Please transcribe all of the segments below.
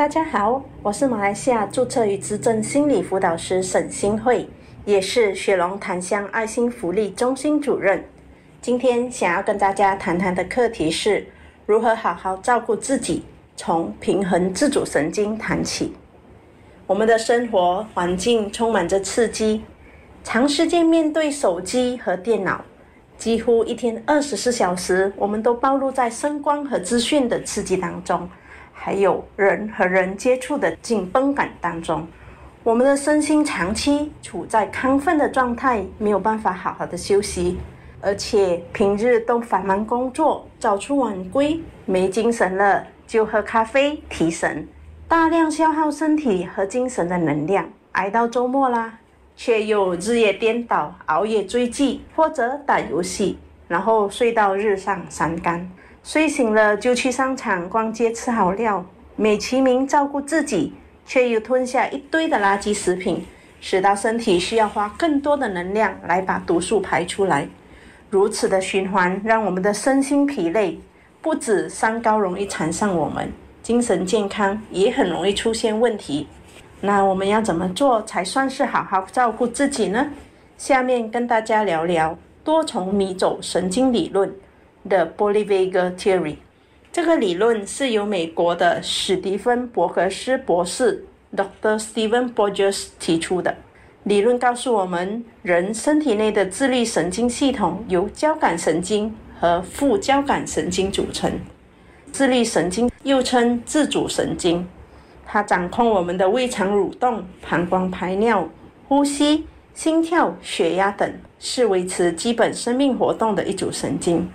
大家好，我是马来西亚注册与资证心理辅导师沈新慧，也是雪龙檀香爱心福利中心主任。今天想要跟大家谈谈的课题是如何好好照顾自己，从平衡自主神经谈起。我们的生活环境充满着刺激，长时间面对手机和电脑，几乎一天二十四小时，我们都暴露在声光和资讯的刺激当中。还有人和人接触的紧绷感当中，我们的身心长期处在亢奋的状态，没有办法好好的休息，而且平日都繁忙工作，早出晚归，没精神了就喝咖啡提神，大量消耗身体和精神的能量，挨到周末啦，却又日夜颠倒，熬夜追剧或者打游戏，然后睡到日上三竿。睡醒了就去商场逛街吃好料，美其名照顾自己，却又吞下一堆的垃圾食品，使到身体需要花更多的能量来把毒素排出来。如此的循环，让我们的身心疲累，不止三高容易缠上我们，精神健康也很容易出现问题。那我们要怎么做才算是好好照顾自己呢？下面跟大家聊聊多重迷走神经理论。的 Bolivaga Theory，这个理论是由美国的史蒂芬·伯格斯博士 （Dr. Stephen Borges） 提出的。理论告诉我们，人身体内的自律神经系统由交感神经和副交感神经组成。自律神经又称自主神经，它掌控我们的胃肠蠕动、膀胱排尿、呼吸、心跳、血压等，是维持基本生命活动的一组神经。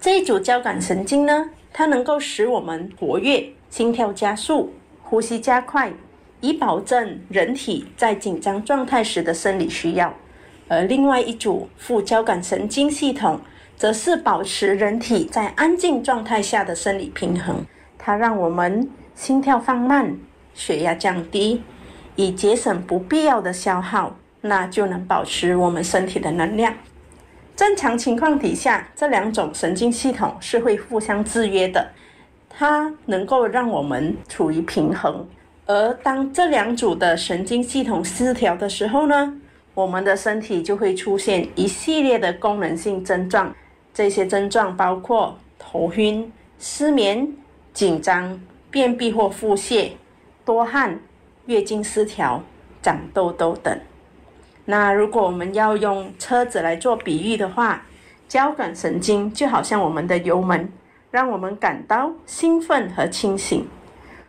这一组交感神经呢，它能够使我们活跃、心跳加速、呼吸加快，以保证人体在紧张状态时的生理需要；而另外一组副交感神经系统，则是保持人体在安静状态下的生理平衡。它让我们心跳放慢、血压降低，以节省不必要的消耗，那就能保持我们身体的能量。正常情况底下，这两种神经系统是会互相制约的，它能够让我们处于平衡。而当这两组的神经系统失调的时候呢，我们的身体就会出现一系列的功能性症状。这些症状包括头晕、失眠、紧张、便秘或腹泻、多汗、月经失调、长痘痘等。那如果我们要用车子来做比喻的话，交感神经就好像我们的油门，让我们感到兴奋和清醒；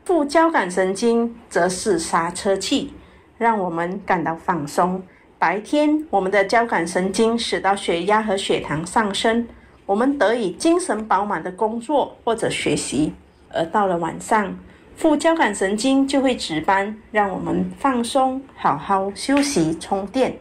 副交感神经则是刹车器，让我们感到放松。白天，我们的交感神经使到血压和血糖上升，我们得以精神饱满的工作或者学习；而到了晚上，副交感神经就会值班，让我们放松、好好休息、充电。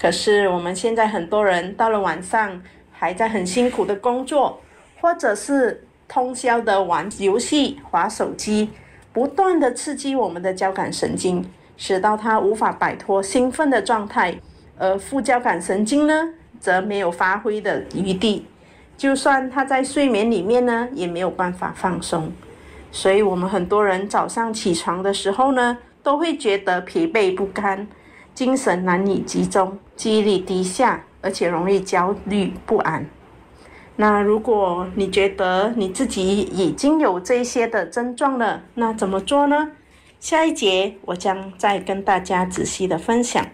可是我们现在很多人到了晚上还在很辛苦的工作，或者是通宵的玩游戏、划手机，不断的刺激我们的交感神经，使到它无法摆脱兴奋的状态。而副交感神经呢，则没有发挥的余地，就算他在睡眠里面呢，也没有办法放松。所以，我们很多人早上起床的时候呢，都会觉得疲惫不堪，精神难以集中，记忆力低下，而且容易焦虑不安。那如果你觉得你自己已经有这些的症状了，那怎么做呢？下一节我将再跟大家仔细的分享。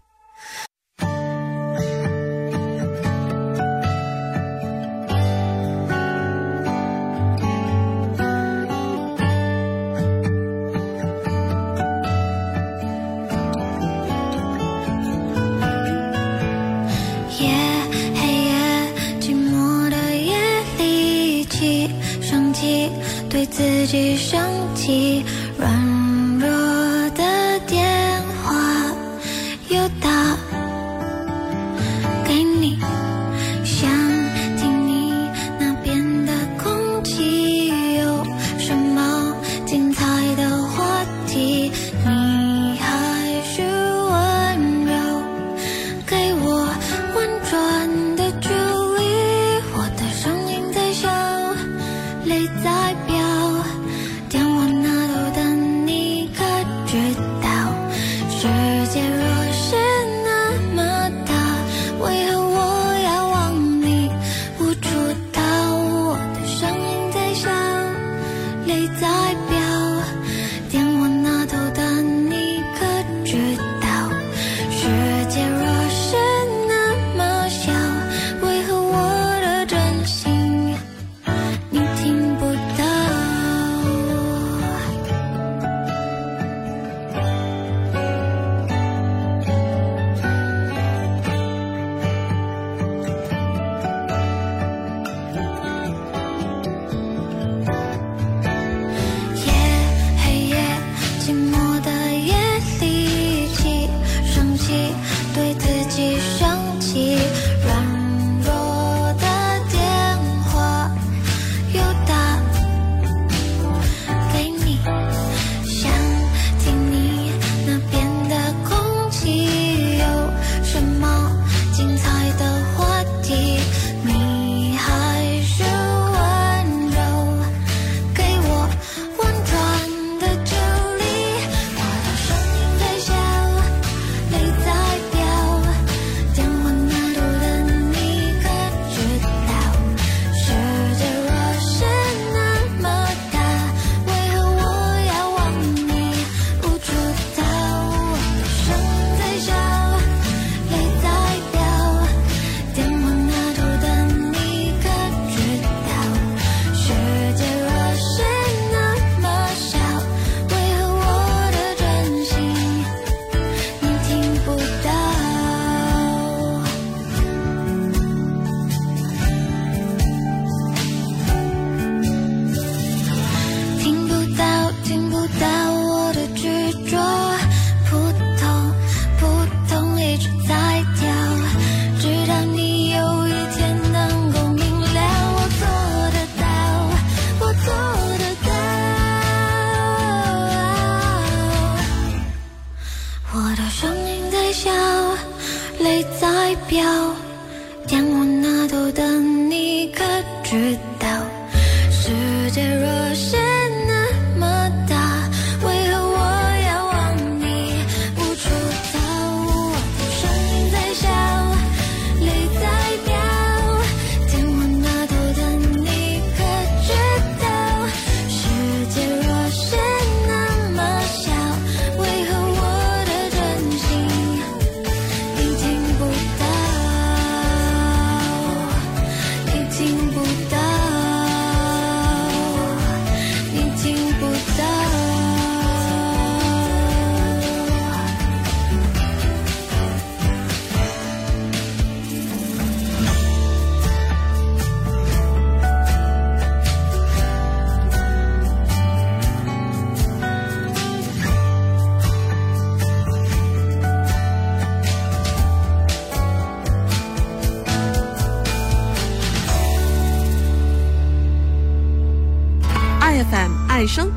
自己生气，软 it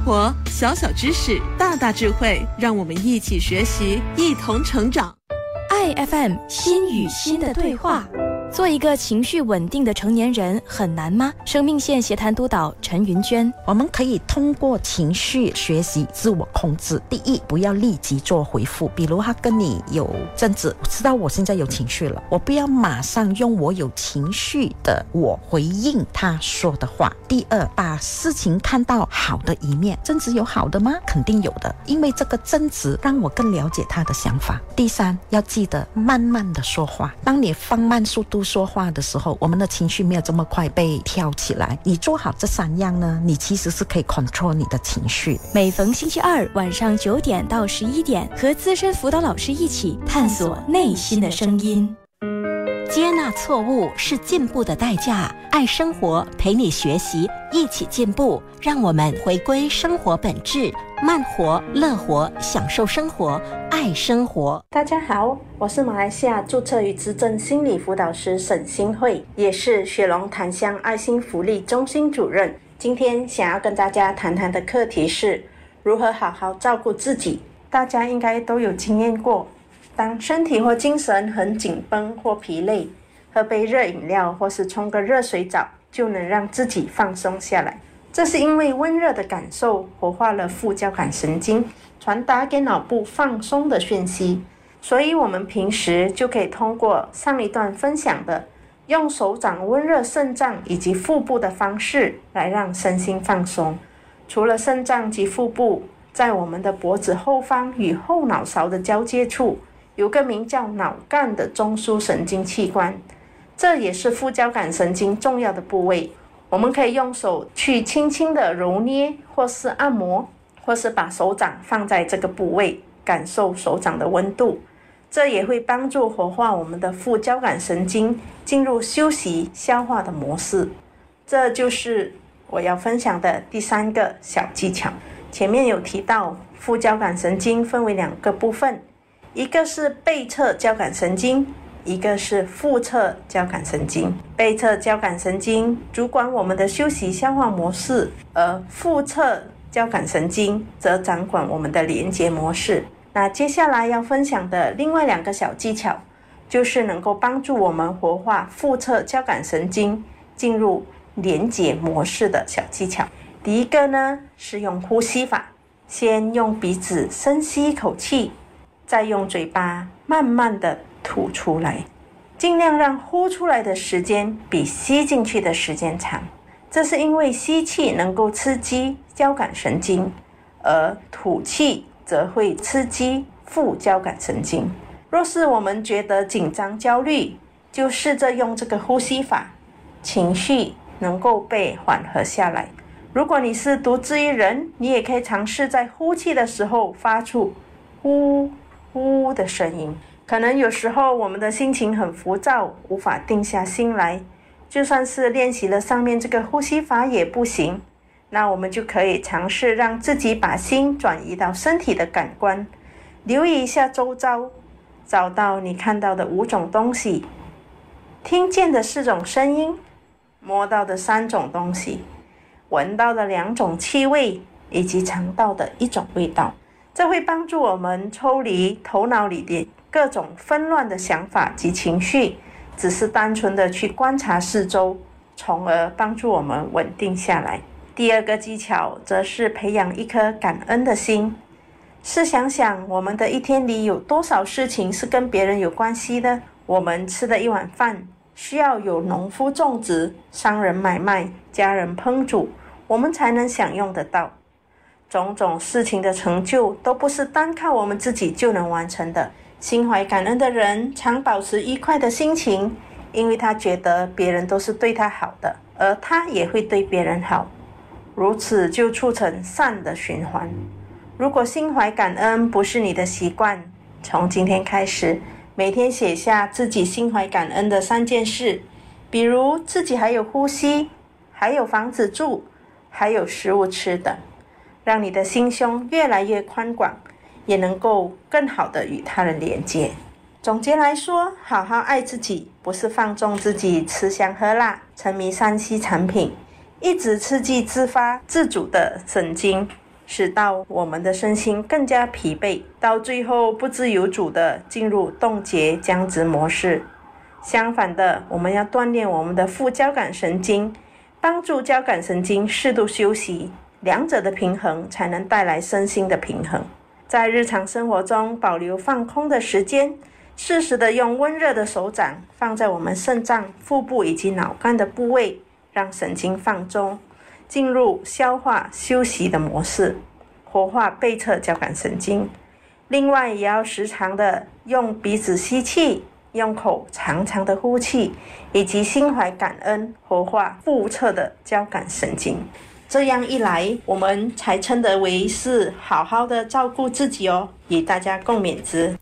活，小小知识，大大智慧，让我们一起学习，一同成长。爱 FM 心与心的对话。做一个情绪稳定的成年人很难吗？生命线协谈督导陈云娟，我们可以通过情绪学习自我控制。第一，不要立即做回复，比如他跟你有争执，我知道我现在有情绪了，我不要马上用我有情绪的我回应他说的话。第二，把事情看到好的一面，争执有好的吗？肯定有的，因为这个争执让我更了解他的想法。第三，要记得慢慢的说话，当你放慢速度说话的时候，我们的情绪没有这么快被挑起来。你做好这三样呢，你其实是可以 control 你的情绪。每逢星期二晚上九点到十一点，和资深辅导老师一起探索内心的声音。接纳错误是进步的代价。爱生活，陪你学习，一起进步。让我们回归生活本质，慢活、乐活，享受生活，爱生活。大家好，我是马来西亚注册与资政心理辅导师沈新慧，也是雪龙檀香爱心福利中心主任。今天想要跟大家谈谈的课题是如何好好照顾自己。大家应该都有经验过，当身体或精神很紧绷或疲累，喝杯热饮料或是冲个热水澡，就能让自己放松下来。这是因为温热的感受活化了副交感神经，传达给脑部放松的讯息。所以，我们平时就可以通过上一段分享的用手掌温热肾脏以及腹部的方式来让身心放松。除了肾脏及腹部，在我们的脖子后方与后脑勺的交界处，有个名叫脑干的中枢神经器官，这也是副交感神经重要的部位。我们可以用手去轻轻的揉捏，或是按摩，或是把手掌放在这个部位，感受手掌的温度。这也会帮助活化我们的副交感神经，进入休息消化的模式。这就是我要分享的第三个小技巧。前面有提到，副交感神经分为两个部分，一个是背侧交感神经，一个是腹侧交感神经。背侧交感神经主管我们的休息消化模式，而腹侧交感神经则掌管我们的连接模式。那接下来要分享的另外两个小技巧，就是能够帮助我们活化腹侧交感神经进入连接模式的小技巧。第一个呢是用呼吸法，先用鼻子深吸一口气，再用嘴巴慢慢的吐出来，尽量让呼出来的时间比吸进去的时间长。这是因为吸气能够刺激交感神经，而吐气则会刺激副交感神经。若是我们觉得紧张、焦虑，就试着用这个呼吸法，情绪能够被缓和下来。如果你是独自一人，你也可以尝试在呼气的时候发出“呼呜”的声音。可能有时候我们的心情很浮躁，无法定下心来，就算是练习了上面这个呼吸法也不行。那我们就可以尝试让自己把心转移到身体的感官，留意一下周遭，找到你看到的五种东西，听见的四种声音，摸到的三种东西。闻到的两种气味，以及尝到的一种味道，这会帮助我们抽离头脑里的各种纷乱的想法及情绪，只是单纯的去观察四周，从而帮助我们稳定下来。第二个技巧则是培养一颗感恩的心。试想想，我们的一天里有多少事情是跟别人有关系的？我们吃的一碗饭，需要有农夫种植、商人买卖、家人烹煮，我们才能享用得到。种种事情的成就，都不是单靠我们自己就能完成的。心怀感恩的人，常保持愉快的心情，因为他觉得别人都是对他好的，而他也会对别人好，如此就促成善的循环。如果心怀感恩不是你的习惯，从今天开始，每天写下自己心怀感恩的三件事，比如自己还有呼吸，还有房子住，还有食物吃的，让你的心胸越来越宽广，也能够更好的与他人连接。总结来说，好好爱自己，不是放纵自己吃香喝辣，沉迷三 C 产品，一直刺激自发自主的神经。使到我们的身心更加疲惫，到最后不自由主的进入冻结僵直模式。相反的，我们要锻炼我们的副交感神经，帮助交感神经适度休息，两者的平衡才能带来身心的平衡。在日常生活中保留放空的时间，适时的用温热的手掌放在我们肾脏、腹部以及脑干的部位，让神经放松。进入消化休息的模式，活化背侧交感神经。另外，也要时常的用鼻子吸气，用口长长的呼气，以及心怀感恩，活化腹侧的交感神经。这样一来，我们才称得为是好好的照顾自己哦。与大家共勉之。